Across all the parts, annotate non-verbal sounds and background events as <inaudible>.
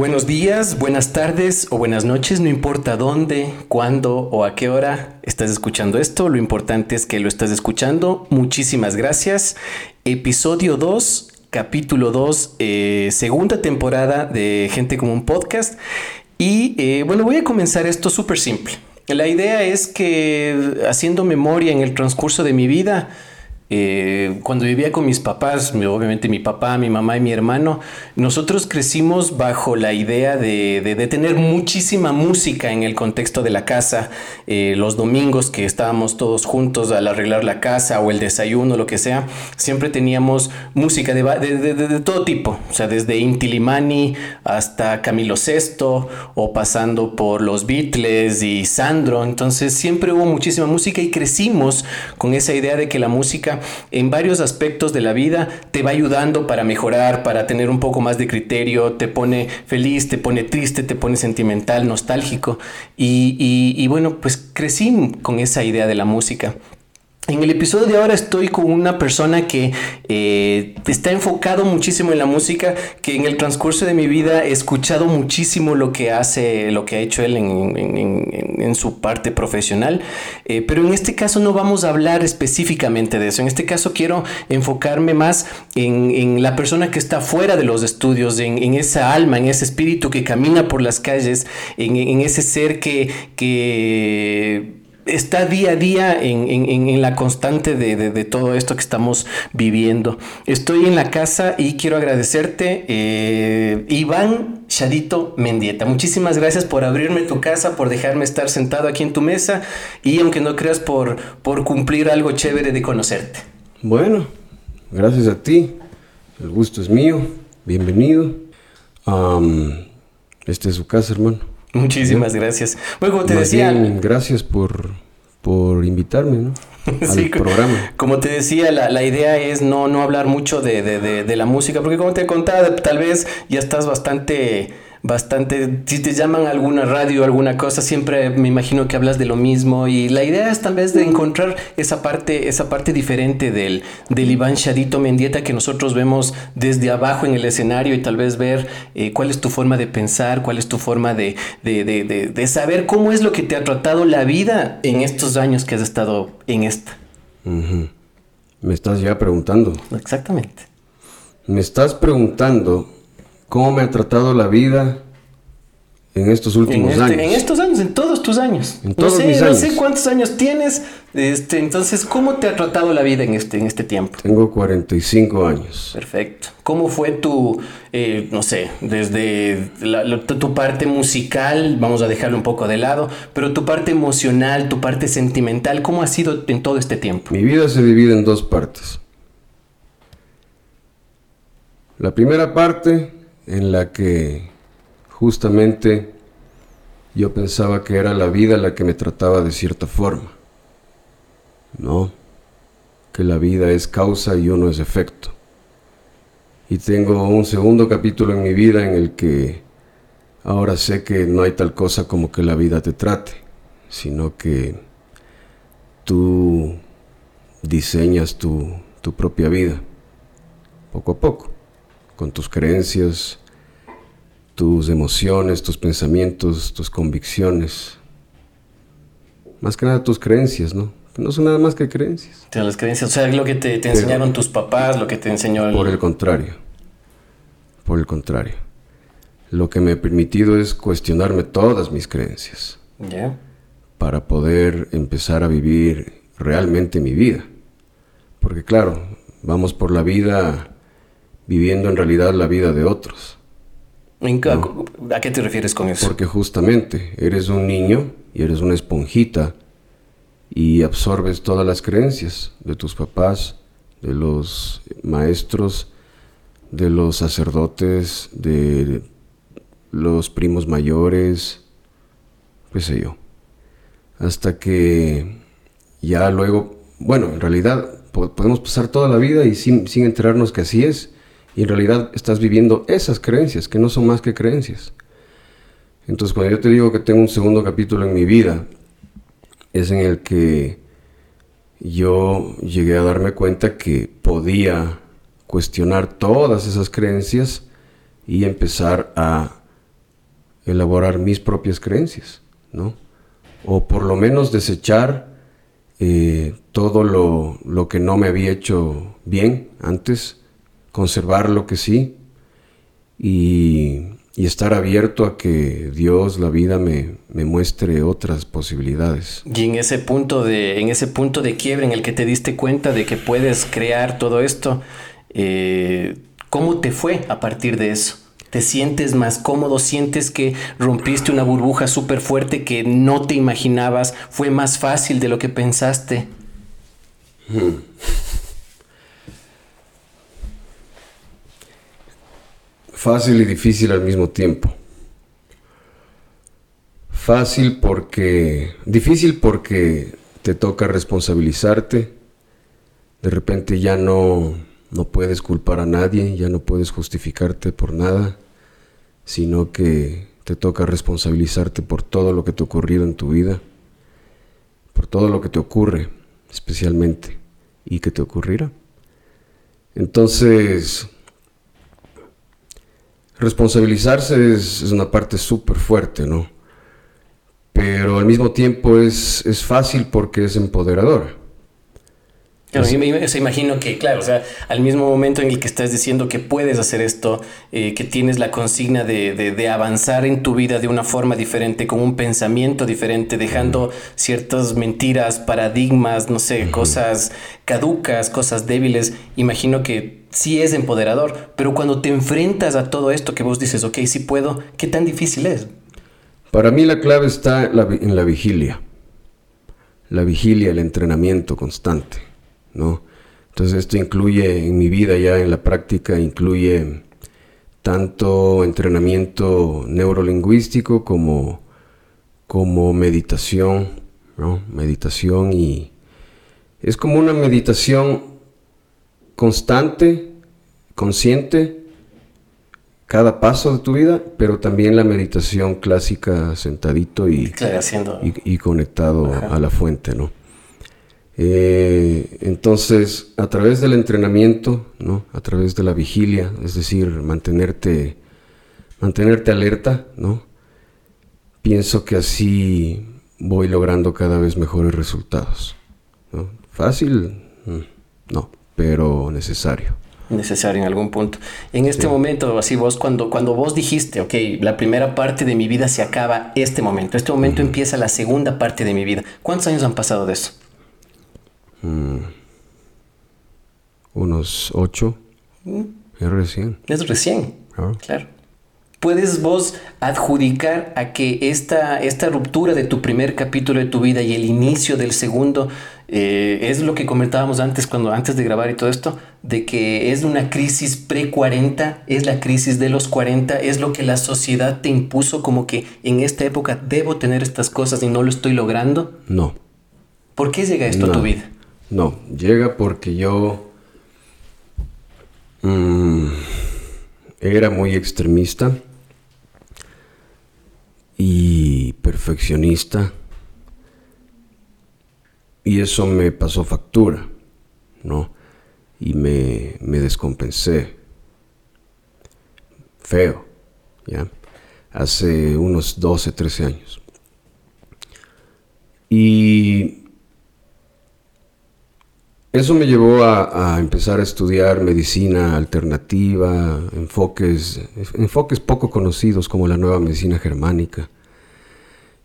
Buenos días, buenas tardes o buenas noches, no importa dónde, cuándo o a qué hora estás escuchando esto, lo importante es que lo estás escuchando. Muchísimas gracias. Episodio 2, capítulo 2, eh, segunda temporada de Gente como un podcast. Y eh, bueno, voy a comenzar esto súper simple. La idea es que haciendo memoria en el transcurso de mi vida, eh, cuando vivía con mis papás, obviamente mi papá, mi mamá y mi hermano, nosotros crecimos bajo la idea de, tener muchísima música en el contexto de la casa. Eh, los domingos que estábamos todos juntos al arreglar la casa o el desayuno, lo que sea, siempre teníamos música de, todo tipo, o sea, desde Inti Limani hasta Camilo VI o pasando por los Beatles y Sandro. Entonces siempre hubo muchísima música y crecimos con esa idea de que la música en varios aspectos de la vida te va ayudando para mejorar, para tener un poco más de criterio, te pone feliz, te pone triste, te pone sentimental, nostálgico. Y, y bueno, pues crecí con esa idea de la música. En el episodio de ahora estoy con una persona que eh, está enfocado muchísimo en la música, que en el transcurso de mi vida he escuchado muchísimo lo que hace, lo que ha hecho él en, su parte profesional, eh, pero en este caso no vamos a hablar específicamente de eso. En este caso quiero enfocarme más en, la persona que está fuera de los estudios, en, esa alma, en ese espíritu que camina por las calles, en, ese ser que, que está día a día en, la constante de, todo esto que estamos viviendo. Estoy en la casa y quiero agradecerte, eh, Iván Shadito Mendieta. Muchísimas gracias por abrirme tu casa, por dejarme estar sentado aquí en tu mesa y aunque no creas por, por cumplir algo chévere de conocerte. Bueno, gracias a ti. El gusto es mío. Bienvenido. este es su casa, hermano. Muchísimas gracias. Bueno, como te decía. gracias por, por invitarme, ¿no? <laughs> Al programa. Como te decía, la, la, idea es no, no hablar mucho de, de, de, de la música, porque como te contaba, tal vez ya estás bastante bastante, si te llaman a alguna radio, alguna cosa, siempre me imagino que hablas de lo mismo y la idea es tal vez de encontrar esa parte, esa parte diferente del, del Iván Shadito Mendieta que nosotros vemos desde abajo en el escenario y tal vez ver eh, cuál es tu forma de pensar, cuál es tu forma de, de, de, de, saber cómo es lo que te ha tratado la vida en estos años que has estado en esta. Me estás ya preguntando. Exactamente. Me estás preguntando cómo me ha tratado la vida en estos últimos este, años. En estos años, en todos tus años. En todos no sé, mis años. No sé cuántos años tienes. Este, entonces, ¿cómo te ha tratado la vida en este, en este tiempo? Tengo 45 años. Perfecto. ¿Cómo fue tu, eh, no sé, desde la, tu parte musical, vamos a dejarlo un poco de lado, pero tu parte emocional, tu parte sentimental, ¿cómo ha sido en todo este tiempo? Mi vida se divide en dos partes. La primera parte en la que justamente yo pensaba que era la vida la que me trataba de cierta forma. No, que la vida es causa y uno es efecto. Y tengo un segundo capítulo en mi vida en el que ahora sé que no hay tal cosa como que la vida te trate, sino que tú diseñas tu, tu propia vida, poco a poco, con tus creencias, tus emociones, tus pensamientos, tus convicciones. Más que nada tus creencias, ¿no? No son nada más que creencias. las creencias, o sea, lo que te, enseñaron tus papás, lo que te enseñó... Por el contrario, por el contrario. Lo que me ha permitido es cuestionarme todas mis creencias. Ya. Para poder empezar a vivir realmente mi vida. Porque claro, vamos por la vida viviendo en realidad la vida de otros. ¿A qué te refieres con eso? Porque justamente eres un niño y eres una esponjita y absorbes todas las creencias de tus papás, de los maestros, de los sacerdotes, de los primos mayores, qué sé yo. Hasta que ya luego, bueno, en realidad podemos pasar toda la vida y sin, sin enterarnos que así es. Y en realidad estás viviendo esas creencias, que no son más que creencias. Entonces cuando yo te digo que tengo un segundo capítulo en mi vida, es en el que yo llegué a darme cuenta que podía cuestionar todas esas creencias y empezar a elaborar mis propias creencias, ¿no? O por lo menos desechar eh, todo lo, lo, que no me había hecho bien antes, conservar lo que sí y, y estar abierto a que Dios, la vida, me, me, muestre otras posibilidades. Y en ese punto de, en ese punto de quiebre en el que te diste cuenta de que puedes crear todo esto, eh, ¿cómo te fue a partir de eso? te sientes más cómodo, sientes que rompiste una burbuja súper fuerte que no te imaginabas, fue más fácil de lo que pensaste. Hmm. Fácil y difícil al mismo tiempo. Fácil porque... Difícil porque te toca responsabilizarte. De repente ya no no puedes culpar a nadie, ya no puedes justificarte por nada, sino que te toca responsabilizarte por todo lo que te ha ocurrido en tu vida, por todo lo que te ocurre especialmente y que te ocurrirá. Entonces, responsabilizarse es, una parte súper fuerte, ¿no? Pero al mismo tiempo es, es fácil porque es empoderador. Claro, yo me, imagino que, claro, o sea, al mismo momento en el que estás diciendo que puedes hacer esto, eh, que tienes la consigna de, de, avanzar en tu vida de una forma diferente, con un pensamiento diferente, dejando ciertas mentiras, paradigmas, no sé, cosas caducas, cosas débiles, imagino que sí es empoderador, pero cuando te enfrentas a todo esto que vos dices, ok, sí puedo, ¿qué tan difícil es? Para mí la clave está en la vigilia, la vigilia, el entrenamiento constante ¿no? Entonces esto incluye en mi vida ya en la práctica, incluye tanto entrenamiento neurolingüístico como, como meditación, ¿no? Meditación y es como una meditación constante, consciente, cada paso de tu vida, pero también la meditación clásica sentadito y, y, conectado a la fuente, ¿no? Eh, entonces, a través del entrenamiento, ¿no? a través de la vigilia, es decir, mantenerte, mantenerte alerta, ¿no? pienso que así voy logrando cada vez mejores resultados. Fácil, mm, no, pero necesario necesario en algún punto. En este momento, así vos, cuando, cuando vos dijiste, ok, la primera parte de mi vida se acaba este momento, este momento empieza la segunda parte de mi vida, ¿cuántos años han pasado de eso? Mm. unos ocho. Mm. Es recién. Es recién. Ah. Claro. ¿Puedes vos adjudicar a que esta, esta ruptura de tu primer capítulo de tu vida y el inicio del segundo eh, es lo que comentábamos antes, cuando, antes de grabar y todo esto, de que es una crisis pre-40, es la crisis de los 40, es lo que la sociedad te impuso como que en esta época debo tener estas cosas y no lo estoy logrando? No. ¿Por qué llega esto a tu vida? No, llega porque yo mm, era muy extremista y perfeccionista y eso me pasó factura, ¿no? Y me, me descompensé. Feo, ¿ya? Hace unos 12, 13 años. Y eso me llevó a, empezar a estudiar medicina alternativa, enfoques, enfoques poco conocidos como la nueva medicina germánica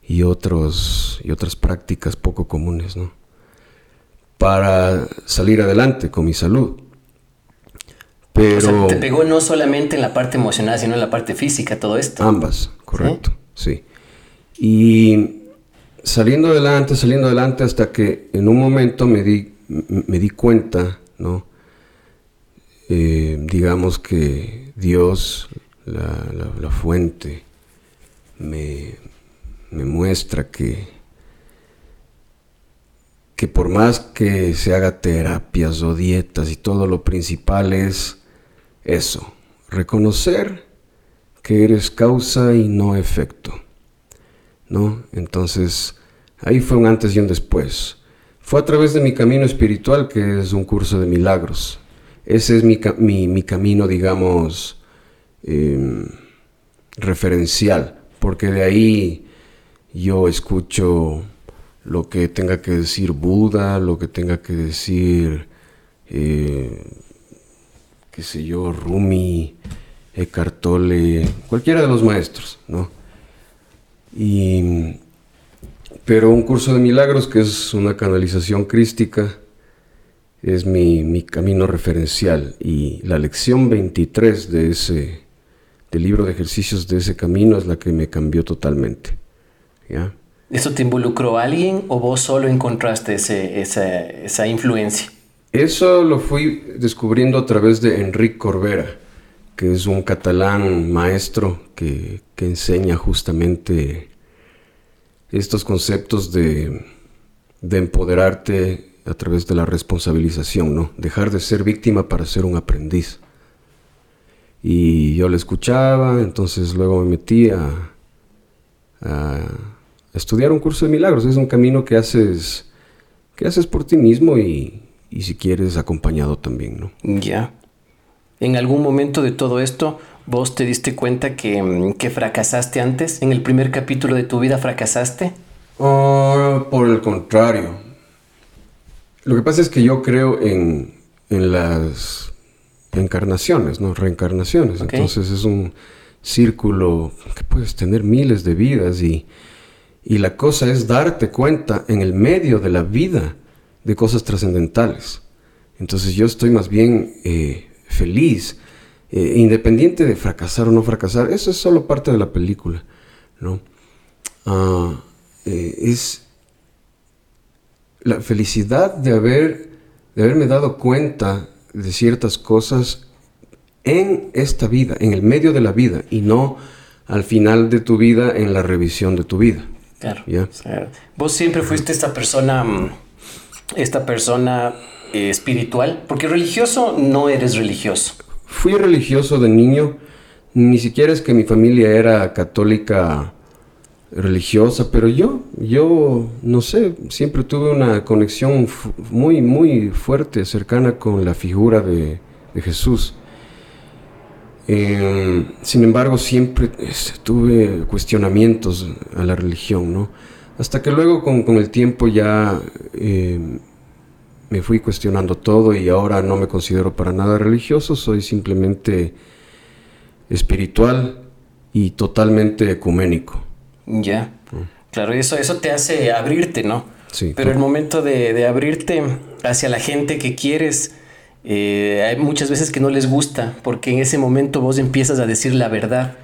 y, otros, y otras prácticas poco comunes, ¿no? Para salir adelante con mi salud. Pero... te pegó no solamente en la parte emocional, sino en la parte física, todo esto. Ambas, correcto, sí. Y saliendo adelante, saliendo adelante hasta que en un momento me di me di cuenta, ¿no? eh, digamos que Dios, la, fuente, me, me muestra que, que por más que se haga terapias o dietas y todo, lo principal es eso, reconocer que eres causa y no efecto. ¿No? Entonces, ahí fue un antes y un después. Fue a través de mi camino espiritual, que es un curso de milagros. Ese es mi, camino, digamos, em, referencial, porque de ahí yo escucho lo que tenga que decir Buda, lo que tenga que decir, eh, qué sé yo, Rumi, Eckhart Tolle, cualquiera de los maestros, ¿no? Y, pero un curso de milagros, que es una canalización crística, es mi, camino referencial. Y la lección 23 de ese, del libro de ejercicios de ese camino es la que me cambió totalmente. ¿ya? ¿Eso te involucró a alguien o vos solo encontraste ese, esa, esa, influencia? Eso lo fui descubriendo a través de Enric Corbera, que es un catalán maestro que, que enseña justamente estos conceptos de, de empoderarte a través de la responsabilización, ¿no? Dejar de ser víctima para ser un aprendiz. Y yo le escuchaba, entonces luego me metí a estudiar un curso de milagros. Es un camino que haces, que haces por ti mismo y, si quieres acompañado también, ¿no? Ya. En algún momento de todo esto, vos te diste cuenta que, mm, que fracasaste antes. En el primer capítulo de tu vida fracasaste. Oh, por el contrario. Lo que pasa es que yo creo en, en las encarnaciones, ¿no? Reencarnaciones. Entonces es un círculo que puedes tener miles de vidas y y la cosa es darte cuenta en el medio de la vida de cosas trascendentales. Entonces yo estoy más bien eh, feliz, eh, independiente de fracasar o no fracasar. Eso es solo parte de la película, ¿no? Ah, eh, es la felicidad de, haber, de haberme dado cuenta de ciertas cosas en esta vida, en el medio de la vida, y no al final de tu vida en la revisión de tu vida. Claro. Vos siempre fuiste esta persona, mm, esta persona eh, espiritual, porque religioso no eres religioso. Fui religioso de niño, ni siquiera es que mi familia era católica religiosa, pero yo, yo, no sé, siempre tuve una conexión muy, muy fuerte, cercana con la figura de, de Jesús. Eh, sin embargo, siempre este, tuve cuestionamientos a la religión, ¿no? Hasta que luego con, el tiempo ya eh, me fui cuestionando todo y ahora no me considero para nada religioso, soy simplemente espiritual y totalmente ecuménico. Ya, claro, eso, eso te hace abrirte, ¿no? Sí. Pero el momento de, de abrirte hacia la gente que quieres, eh, hay muchas veces que no les gusta porque en ese momento vos empiezas a decir la verdad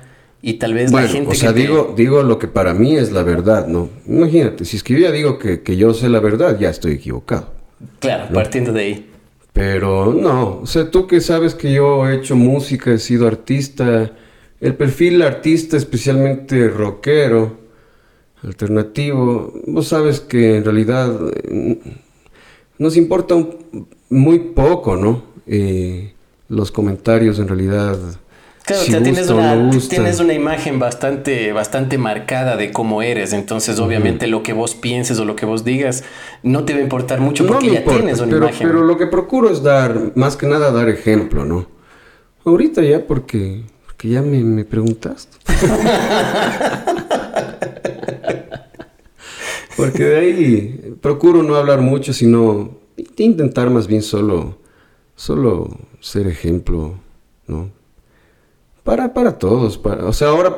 y tal vez la gente... O sea, digo, digo lo que para mí es la verdad, ¿no? Imagínate, si es que yo ya digo que, yo sé la verdad, ya estoy equivocado. Claro, partiendo de ahí. Pero no, o sea, tú que sabes que yo he hecho música, he sido artista, el perfil artista, especialmente rockero, alternativo, vos sabes que en realidad mm, nos importa muy poco, ¿no? Eh, los comentarios en realidad. Claro, tienes, una, tienes una imagen bastante, bastante marcada de cómo eres, entonces obviamente lo que vos pienses o lo que vos digas no te va a importar mucho porque ya tienes una pero, imagen. Pero lo que procuro es dar, más que nada dar ejemplo, ¿no? Ahorita ya porque, porque ya me, me preguntaste. <laughs> Porque de ahí procuro no hablar mucho, sino intentar más bien solo, solo ser ejemplo, ¿no? Para, para todos. o sea, ahora,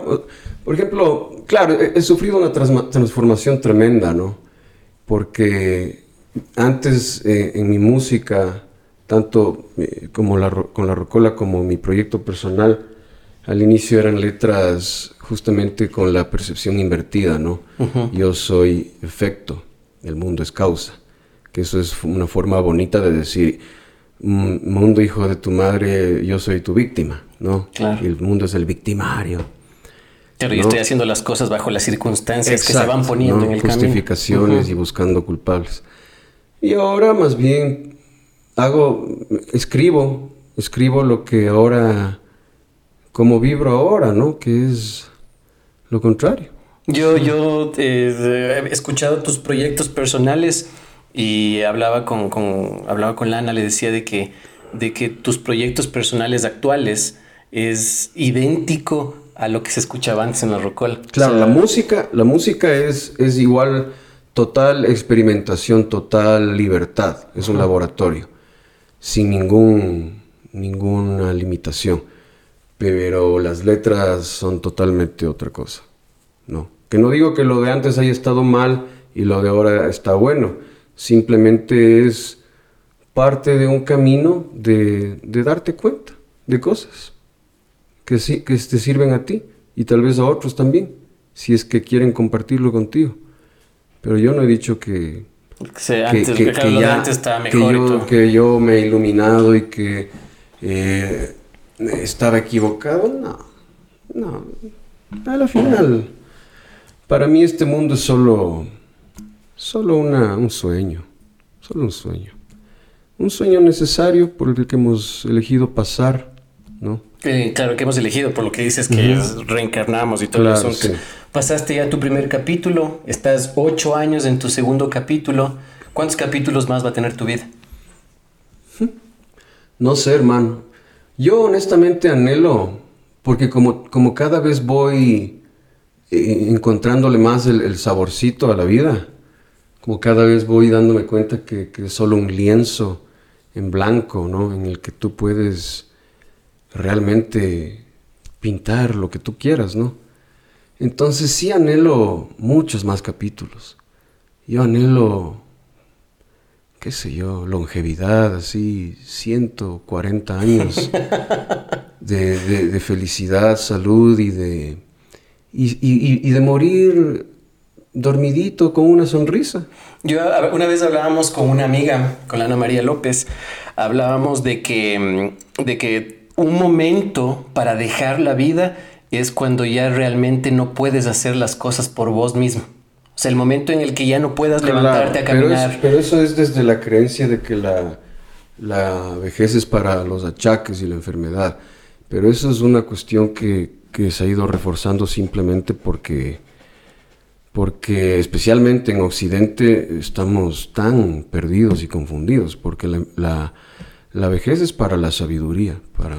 por ejemplo, claro, he, sufrido una transformación tremenda, ¿no? Porque antes eh, en mi música, tanto eh, como la, con la Rocola como mi proyecto personal, al inicio eran letras justamente con la percepción invertida, ¿no? Yo soy efecto, el mundo es causa, que eso es una forma bonita de decir, mundo hijo de tu madre, yo soy tu víctima, ¿no? Claro. Y el mundo es el victimario. Yo ¿no? estoy haciendo las cosas bajo las circunstancias que se van poniendo ¿no? en el camino. Justificaciones y buscando culpables. Y ahora más bien hago, escribo, escribo lo que ahora, como vibro ahora, ¿no? Que es lo contrario. Yo, yo eh, he escuchado tus proyectos personales y hablaba con, con, hablaba con Lana, le decía de que, de que tus proyectos personales actuales es idéntico a lo que se escuchaba antes en la Rocola. Claro, O sea, la música, la música es, es igual total experimentación, total libertad. Es un laboratorio, sin ningún, ninguna limitación. Pero las letras son totalmente otra cosa. No. Que no digo que lo de antes haya estado mal y lo de ahora está bueno. Simplemente es parte de un camino de, de darte cuenta de cosas que, sí, que te sirven a ti y tal vez a otros también, si es que quieren compartirlo contigo. Pero yo no he dicho que, que antes, antes yo me he iluminado y que eh, estaba equivocado. No, no. A la final, para mí este mundo es solo, solo una, un sueño, solo un sueño. Un sueño necesario por el que hemos elegido pasar, ¿no? Eh, claro, que hemos elegido, por lo que dices que reencarnamos y todo Claro, eso. sí. Pasaste ya tu primer capítulo, estás ocho años en tu segundo capítulo. ¿Cuántos capítulos más va a tener tu vida? No sé, hermano. Yo honestamente anhelo, porque como, como cada vez voy eh, encontrándole más el, saborcito a la vida, como cada vez voy dándome cuenta que, que es solo un lienzo en blanco, ¿no? En el que tú puedes realmente pintar lo que tú quieras, ¿no? Entonces sí anhelo muchos más capítulos. Yo anhelo qué sé yo, longevidad, así, 140 años <laughs> de, de- de felicidad, salud y de, y, y- y- y de morir dormidito con una sonrisa. Yo una vez hablábamos con una amiga, con la Ana María López, hablábamos de que, mm, de que un momento para dejar la vida es cuando ya realmente no puedes hacer las cosas por vos mismo. O sea, el momento en el que ya no puedas levantarte a pero, caminar. es- pero eso es desde la creencia de que la, la vejez es para los achaques y la enfermedad. Pero eso es una cuestión que, que se ha ido reforzando simplemente porque, porque especialmente en Occidente estamos tan perdidos y confundidos, porque la, la- la vejez es para la sabiduría, para,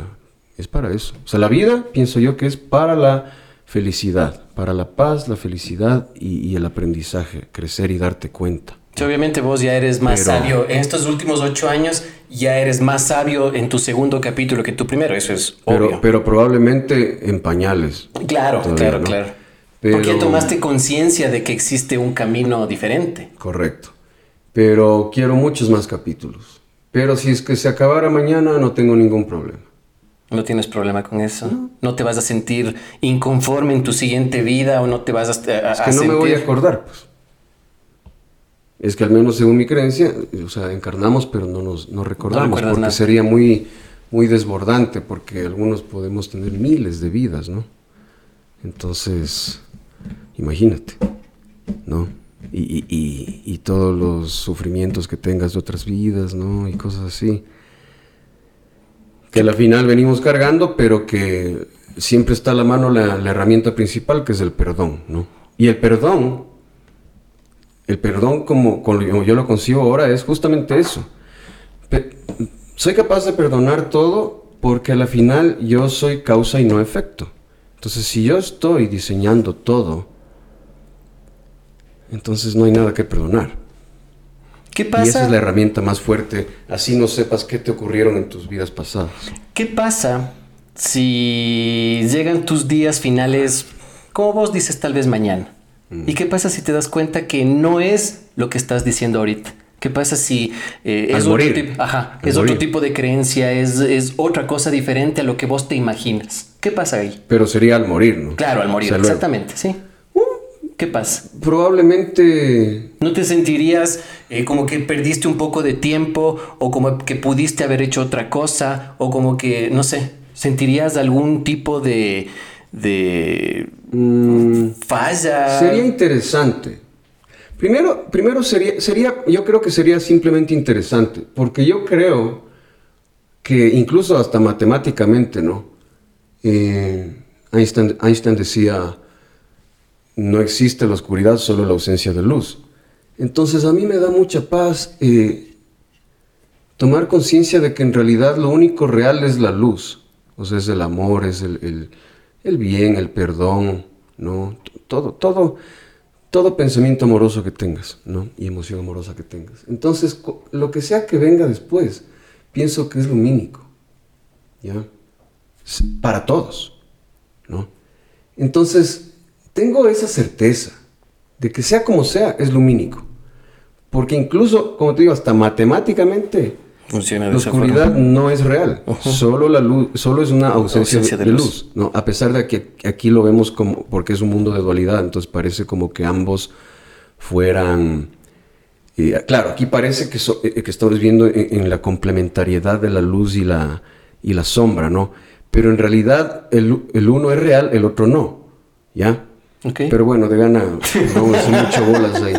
es para eso. O sea, la vida pienso yo que es para la felicidad, para la paz, la felicidad y, y el aprendizaje, crecer y darte cuenta. Sí, obviamente vos ya eres más Pero- sabio. En estos últimos ocho años ya eres más sabio en tu segundo capítulo que tu primero. Eso es Pero, obvio. pero probablemente en pañales. claro, todavía, claro, ¿no? claro. Pero- Porque ya tomaste conciencia de que existe un camino diferente. Correcto. Pero quiero muchos más capítulos. Pero si es que se acabara mañana, no tengo ningún problema. No tienes problema con eso. No te vas a sentir inconforme en tu siguiente vida o no te vas a, a- Es a que no me voy a acordar, pues. Es que al menos según mi creencia, o sea, encarnamos, pero no nos no recordamos, porque nada. sería muy, muy desbordante, porque algunos podemos tener miles de vidas, ¿no? Entonces, imagínate, ¿no? Y, y- y- y todos los sufrimientos que tengas de otras vidas, ¿no? Y cosas así. Que al final venimos cargando, pero que siempre está a la mano la, la herramienta principal, que es el perdón, ¿no? Y el perdón, el perdón como, yo lo concibo ahora, es justamente eso. Soy capaz de perdonar todo porque a la final yo soy causa y no efecto. Entonces, si yo estoy diseñando todo, entonces no hay nada que perdonar. ¿Qué Y esa es la herramienta más fuerte, así no sepas qué te ocurrieron en tus vidas pasadas. ¿Qué pasa si llegan tus días finales, como vos dices, tal vez mañana? Mm. ¿Y qué pasa si te das cuenta que no es lo que estás diciendo ahorita? ¿Qué pasa si eh, es, otro, tipo, ajá, Al es otro morir. tipo de creencia, es, es otra cosa diferente a lo que vos te imaginas? ¿Qué pasa ahí? Pero sería al morir, ¿no? Claro, al morir, O sea, luego. exactamente, sí. ¿Qué pasa? Probablemente... ¿No te sentirías eh, como que perdiste un poco de tiempo o como que pudiste haber hecho otra cosa o como que, no sé, sentirías algún tipo de, de mm, falla? Sería interesante. Primero, primero sería, sería, yo creo que sería simplemente interesante, porque yo creo que incluso hasta matemáticamente, ¿no? Eh, Einstein, Einstein decía, no existe la oscuridad, solo la ausencia de luz. Entonces a mí me da mucha paz eh, tomar conciencia de que en realidad lo único real es la luz. O sea, es el amor, es el, bien, el perdón, ¿no? Todo, todo, todo pensamiento amoroso que tengas, ¿no? Y emoción amorosa que tengas. Entonces, lo que sea que venga después, pienso que es lumínico, ¿ya? Para todos, ¿no? Entonces, tengo esa certeza de que sea como sea, es lumínico. Porque incluso, como te digo, hasta matemáticamente, Funciona la oscuridad no es real. Solo la luz, solo es una ausencia, de, luz. ¿no? A pesar de que aquí lo vemos como, porque es un mundo de dualidad, entonces parece como que ambos fueran... claro, aquí parece que, eh, que estamos viendo en, la complementariedad de la luz y la, y la sombra, ¿no? Pero en realidad el, el uno es real, el otro no, ¿ya? Pero bueno, de gana, vamos mucho bolas ahí.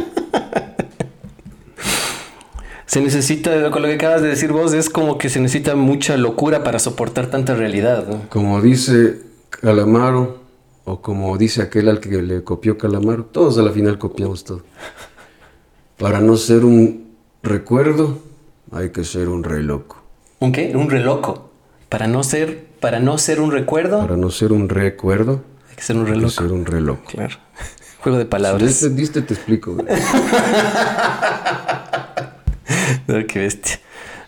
Se necesita, con lo que acabas de decir vos, es como que se necesita mucha locura para soportar tanta realidad. Como dice Calamaro, o como dice aquel al que le copió Calamaro, todos a la final copiamos todo. Para no ser un recuerdo, hay que ser un re loco. ¿Un qué? Un re loco. Para no ser, para no ser un recuerdo. Para no ser un recuerdo, hay que ser un reloj. ser un reloj. Claro. <laughs> Juego de palabras. Si entendiste, te explico. <laughs> no, qué bestia.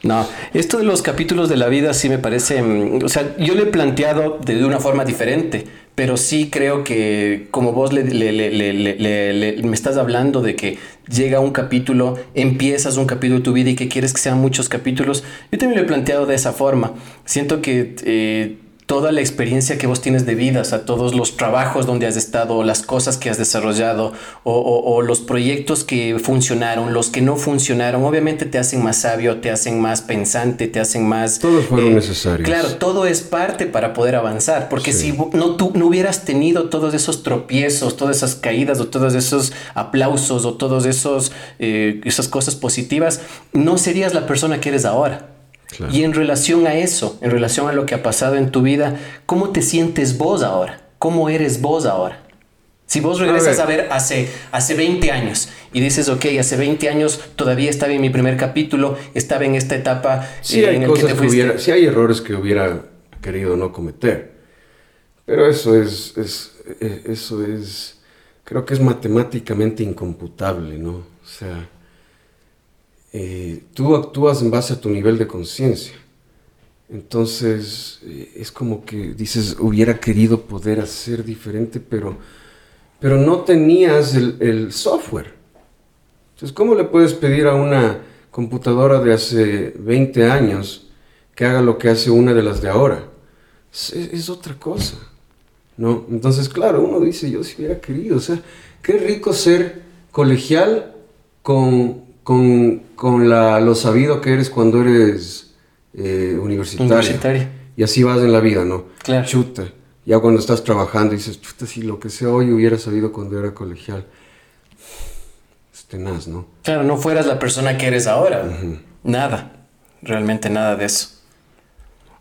No, esto de los capítulos de la vida sí me parece, mm, o sea, yo le he planteado de una forma diferente, pero sí creo que como vos le, me estás hablando de que llega un capítulo, empiezas un capítulo de tu vida y que quieres que sean muchos capítulos, yo también lo he planteado de esa forma. Siento que... Eh, toda la experiencia que vos tienes de vida, o sea, todos los trabajos donde has estado, las cosas que has desarrollado, o, los proyectos que funcionaron, los que no funcionaron, obviamente te hacen más sabio, te hacen más pensante, te hacen más... Todos fueron eh, necesarios. Claro, todo es parte para poder avanzar, porque si no, tú no hubieras tenido todos esos tropiezos, todas esas caídas, o todos esos aplausos, o esos, eh, esas cosas positivas, no serías la persona que eres ahora. Y en relación a eso, en relación a lo que ha pasado en tu vida, ¿cómo te sientes vos ahora? ¿Cómo eres vos ahora? Si vos regresas a ver, hace, hace 20 años y dices, ok, hace 20 años todavía estaba en mi primer capítulo, estaba en esta etapa sí hay en cosas que, hubiera, sí hay errores que hubiera querido no cometer, pero eso es, es, eh, eso es, creo que es matemáticamente incomputable, ¿no? O sea, eh, tú actúas en base a tu nivel de conciencia. Entonces, eh, es como que dices, hubiera querido poder hacer diferente, pero, pero no tenías el, software. Entonces, ¿cómo le puedes pedir a una computadora de hace 20 años que haga lo que hace una de las de ahora? Es, es otra cosa. ¿no? Entonces, claro, uno dice, yo si hubiera querido, o sea, qué rico ser colegial con con, con la, lo sabido que eres cuando eres eh, universitario. Y así vas en la vida, ¿no? Claro. Chuta. Ya cuando estás trabajando dices, chuta, si lo que sé hoy hubiera sabido cuando era colegial. Es tenaz, ¿no? Claro, no fueras la persona que eres ahora. Nada. Realmente nada de eso.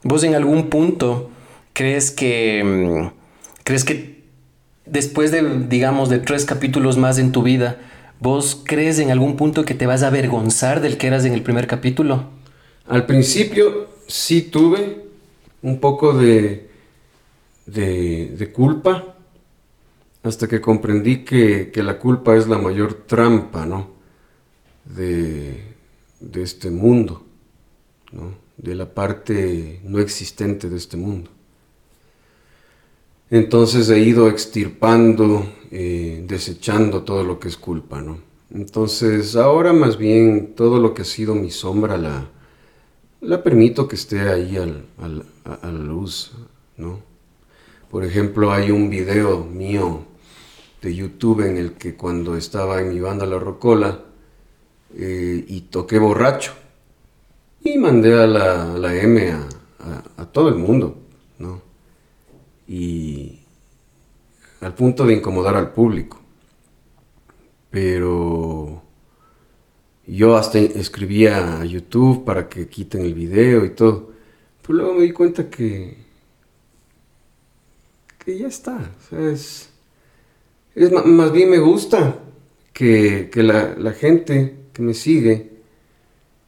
¿Vos en algún punto crees que... Mm, crees que después de, digamos, de tres capítulos más en tu vida, ¿Vos crees en algún punto que te vas a avergonzar del que eras en el primer capítulo? Al principio sí tuve un poco de, de, culpa, hasta que comprendí que, la culpa es la mayor trampa, ¿no? De, de este mundo, ¿no? De la parte no existente de este mundo. Entonces he ido extirpando, eh, desechando todo lo que es culpa, ¿no? Entonces ahora más bien todo lo que ha sido mi sombra la, la permito que esté ahí al, a la luz, ¿no? Por ejemplo, hay un video mío de YouTube en el que cuando estaba en mi banda La Rocola eh, y toqué borracho y mandé a la, M a, todo el mundo, ¿no? Y al punto de incomodar al público. Pero yo hasta escribía a YouTube para que quiten el video y todo. Pero luego me di cuenta que, que ya está. es, más bien me gusta que, la, gente que me sigue,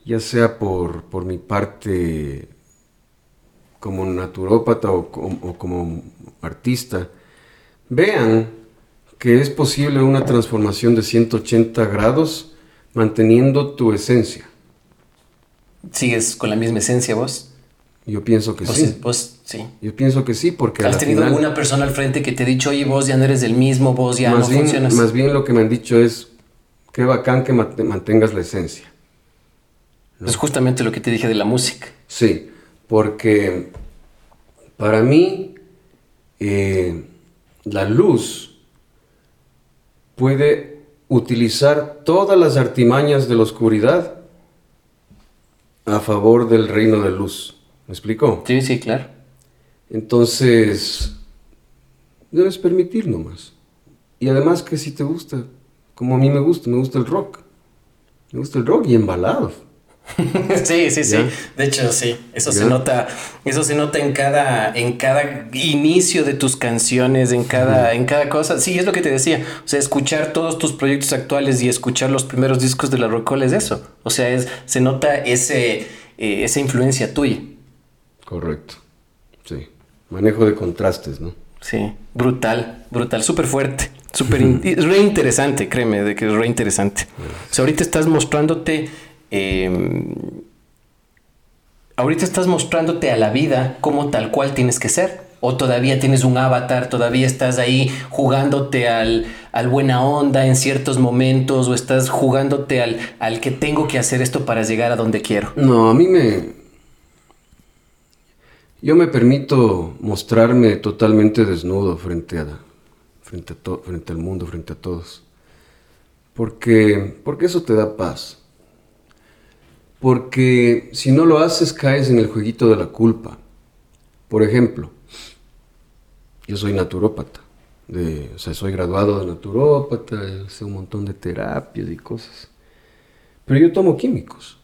ya sea por, por mi parte como naturópata o, o como artista, vean que es posible una transformación de 180 grados manteniendo tu esencia. ¿Sigues con la misma esencia vos? Yo pienso que sí. Vos, sí. Yo pienso que sí, porque. ¿Has tenido alguna persona al frente que te ha dicho, oye, vos ya no eres del mismo, vos ya no funcionas? Más bien lo que me han dicho es, qué bacán que mantengas la esencia. Es justamente lo que te dije de la música. Sí, porque para mí eh, la luz puede utilizar todas las artimañas de la oscuridad a favor del reino de luz. ¿Me explico? Sí, sí, claro. Entonces, debes permitir nomás. Y además que si te gusta, como a mí me gusta, me gusta el rock. Me gusta el rock y embalado. <laughs> sí, sí, sí. De hecho, sí. Eso se nota, eso se nota en cada, en cada inicio de tus canciones, en cada, en cada cosa. Sí, es lo que te decía. O sea, escuchar todos tus proyectos actuales y escuchar los primeros discos de la Rockall es eso. O sea, es, se nota ese, eh, esa influencia tuya. Correcto. Sí. Manejo de contrastes, ¿no? Sí. Brutal, brutal, súper fuerte. Súper <laughs> re interesante, créeme, de que es re interesante. O sea, ahorita estás mostrándote Em, ahorita estás mostrándote a la vida como tal cual tienes que ser. O todavía tienes un avatar, todavía estás ahí jugándote al, buena onda en ciertos momentos, o estás jugándote al, al que tengo que hacer esto para llegar a donde quiero. No, a mí me. Yo me permito mostrarme totalmente desnudo frente a, frente, a frente al mundo, frente a todos. Porque, porque eso te da paz. Porque si no lo haces caes en el jueguito de la culpa. Por ejemplo, yo soy naturópata, o sea, soy graduado de naturópata, sé un montón de terapias y cosas. Pero yo tomo químicos.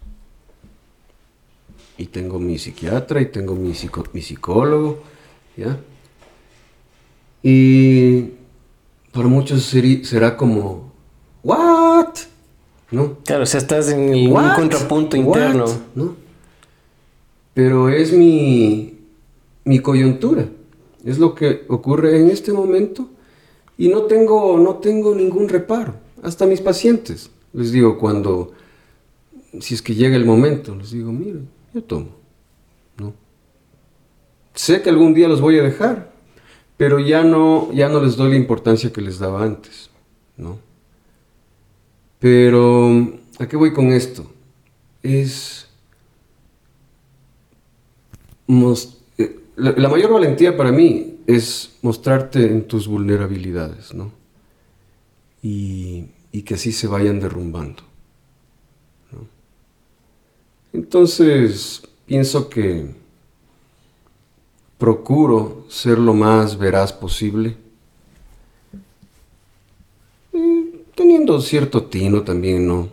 Y tengo mi psiquiatra y tengo mi, mi psicólogo, ¿ya? Y para muchos será como, ¿what? Claro, o sea, estás en un contrapunto interno. ¿No? Pero es mi, mi coyuntura, es lo que ocurre en este momento y no tengo, no tengo ningún reparo. Hasta mis pacientes, les digo, cuando, si es que llega el momento, les digo, mire, yo tomo. ¿no? Sé que algún día los voy a dejar, pero ya no, ya no les doy la importancia que les daba antes. ¿no? Pero, ¿a qué voy con esto? Es... Eh, la, mayor valentía para mí es mostrarte en tus vulnerabilidades, ¿no? Y, que así se vayan derrumbando. Entonces, pienso que procuro ser lo más veraz posible teniendo cierto tino también, ¿no?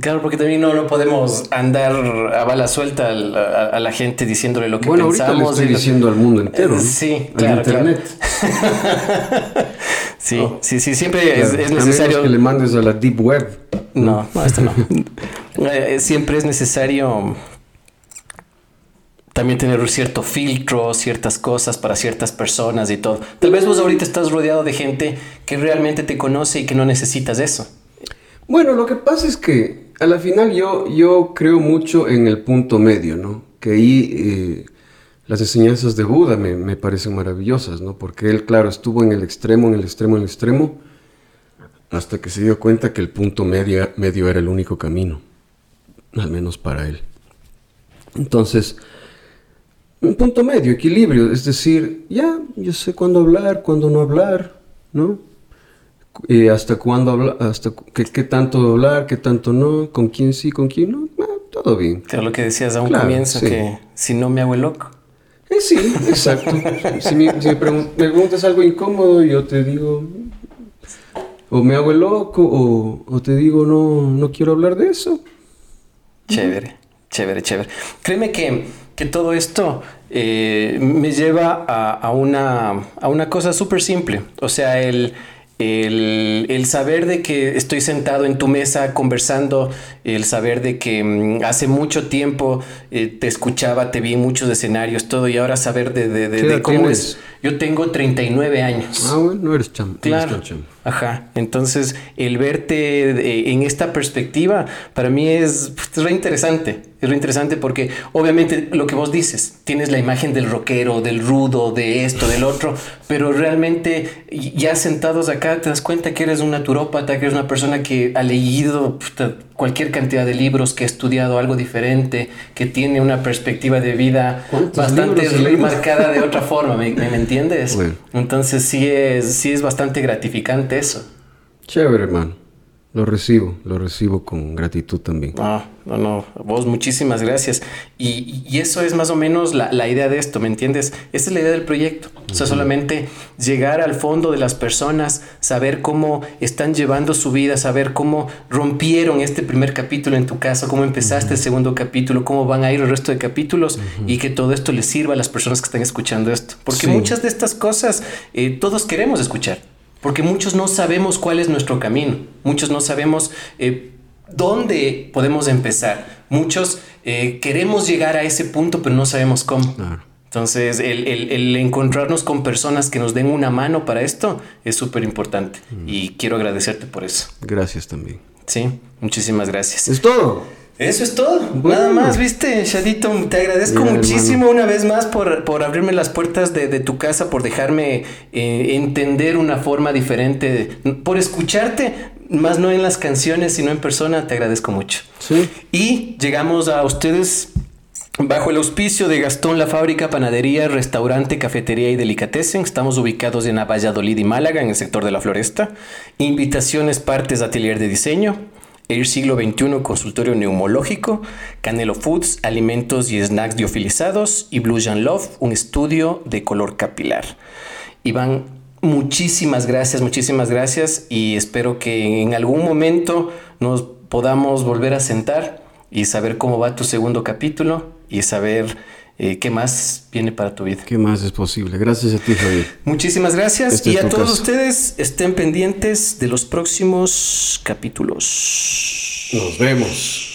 Claro, porque también no, no podemos andar a bala suelta a, la gente diciéndole lo que bueno, pensamos. Bueno, ahorita le estoy diciendo al mundo entero, ¿no? Sí, claro, internet. <laughs> sí, oh. sí, sí, siempre es, necesario... que le mandes a la deep web. No, no, esto no. <laughs> Eh, siempre es necesario también tener cierto filtro, ciertas cosas para ciertas personas y todo. Tal vez vos ahorita estás rodeado de gente que realmente te conoce y que no necesitas eso. Bueno, lo que pasa es que a la final yo, yo creo mucho en el punto medio, ¿no? Que ahí eh, las enseñanzas de Buda me, me, parecen maravillosas, ¿no? Porque él, claro, estuvo en el extremo, en el extremo, en el extremo, hasta que se dio cuenta que el punto medio, medio era el único camino, al menos para él. Entonces, un punto medio, equilibrio, es decir, ya, yo sé cuándo hablar, cuándo no hablar, ¿no? eh, hasta cuándo hablar, hasta qué, qué, tanto hablar, qué tanto no, con quién sí, con quién no, ah, todo bien. Claro, lo que decías a un comienzo, que si no me hago el loco. Eh, sí, exacto. si, me, si me, preguntas algo incómodo, yo te digo, o me hago el loco, o, o te digo, no, no quiero hablar de eso. Chévere, chévere, chévere. Créeme que, que todo esto eh, me lleva a, una, a una cosa súper simple. O sea, el el, el, saber de que estoy sentado en tu mesa conversando, el saber de que mm, hace mucho tiempo eh, te escuchaba, te vi en muchos escenarios, todo, y ahora saber de, de, de, de cómo es. Yo tengo 39 años. Ah, bueno, no eres. Claro. Eres cham. Ajá. Entonces, el verte en esta perspectiva, para mí es, es re interesante. Es re interesante porque, obviamente, lo que vos dices, tienes la imagen del rockero, del rudo, de esto, del otro, pero realmente, ya sentados acá, te das cuenta que eres un naturópata, que eres una persona que ha leído puta, cualquier cantidad de libros, que ha estudiado algo diferente, que tiene una perspectiva de vida bastante marcada de otra forma, ¿me, me entiendes? Bueno. Entonces sí es, sí es bastante gratificante eso. Chévere, hermano. Lo recibo, lo recibo con gratitud también. No, no, no. Vos muchísimas gracias. Y, y eso es más o menos la, la, idea de esto, ¿me entiendes? Esta es la idea del proyecto. Uh -huh. O sea, solamente llegar al fondo de las personas, saber cómo están llevando su vida, saber cómo rompieron este primer capítulo en tu caso, cómo empezaste uh -huh. el segundo capítulo, cómo van a ir el resto de capítulos uh -huh. y que todo esto les sirva a las personas que están escuchando esto. Porque sí. muchas de estas cosas eh, todos queremos escuchar porque muchos no sabemos cuál es nuestro camino, muchos no sabemos eh, dónde podemos empezar, muchos eh, queremos llegar a ese punto, pero no sabemos cómo. Entonces, el, el, el, encontrarnos con personas que nos den una mano para esto es súper importante mm. y quiero agradecerte por eso. Gracias también. Sí, muchísimas gracias. Es todo. Eso es todo. Bueno. Nada más, viste, Shadito. Te agradezco muchísimo hermano. una vez más por, por, abrirme las puertas de, de tu casa, por dejarme eh, entender una forma diferente, por escucharte, más no en las canciones, sino en persona. Te agradezco mucho. Sí. Y llegamos a ustedes Bajo el auspicio de Gastón La Fábrica, Panadería, Restaurante, Cafetería y Delicatessen, estamos ubicados en Valladolid y Málaga, en el sector de la Floresta. Invitaciones, partes, atelier de diseño. Air Siglo XXI, consultorio neumológico, Canelo Foods, alimentos y snacks diofilizados y Blue Jean Love, un estudio de color capilar. Iván, muchísimas gracias, muchísimas gracias y espero que en algún momento nos podamos volver a sentar y saber cómo va tu segundo capítulo y saber eh, qué más viene para tu vida. ¿Qué más es posible? Gracias a ti, Javier. Muchísimas gracias este y a todos ustedes estén pendientes de los próximos capítulos. Nos vemos.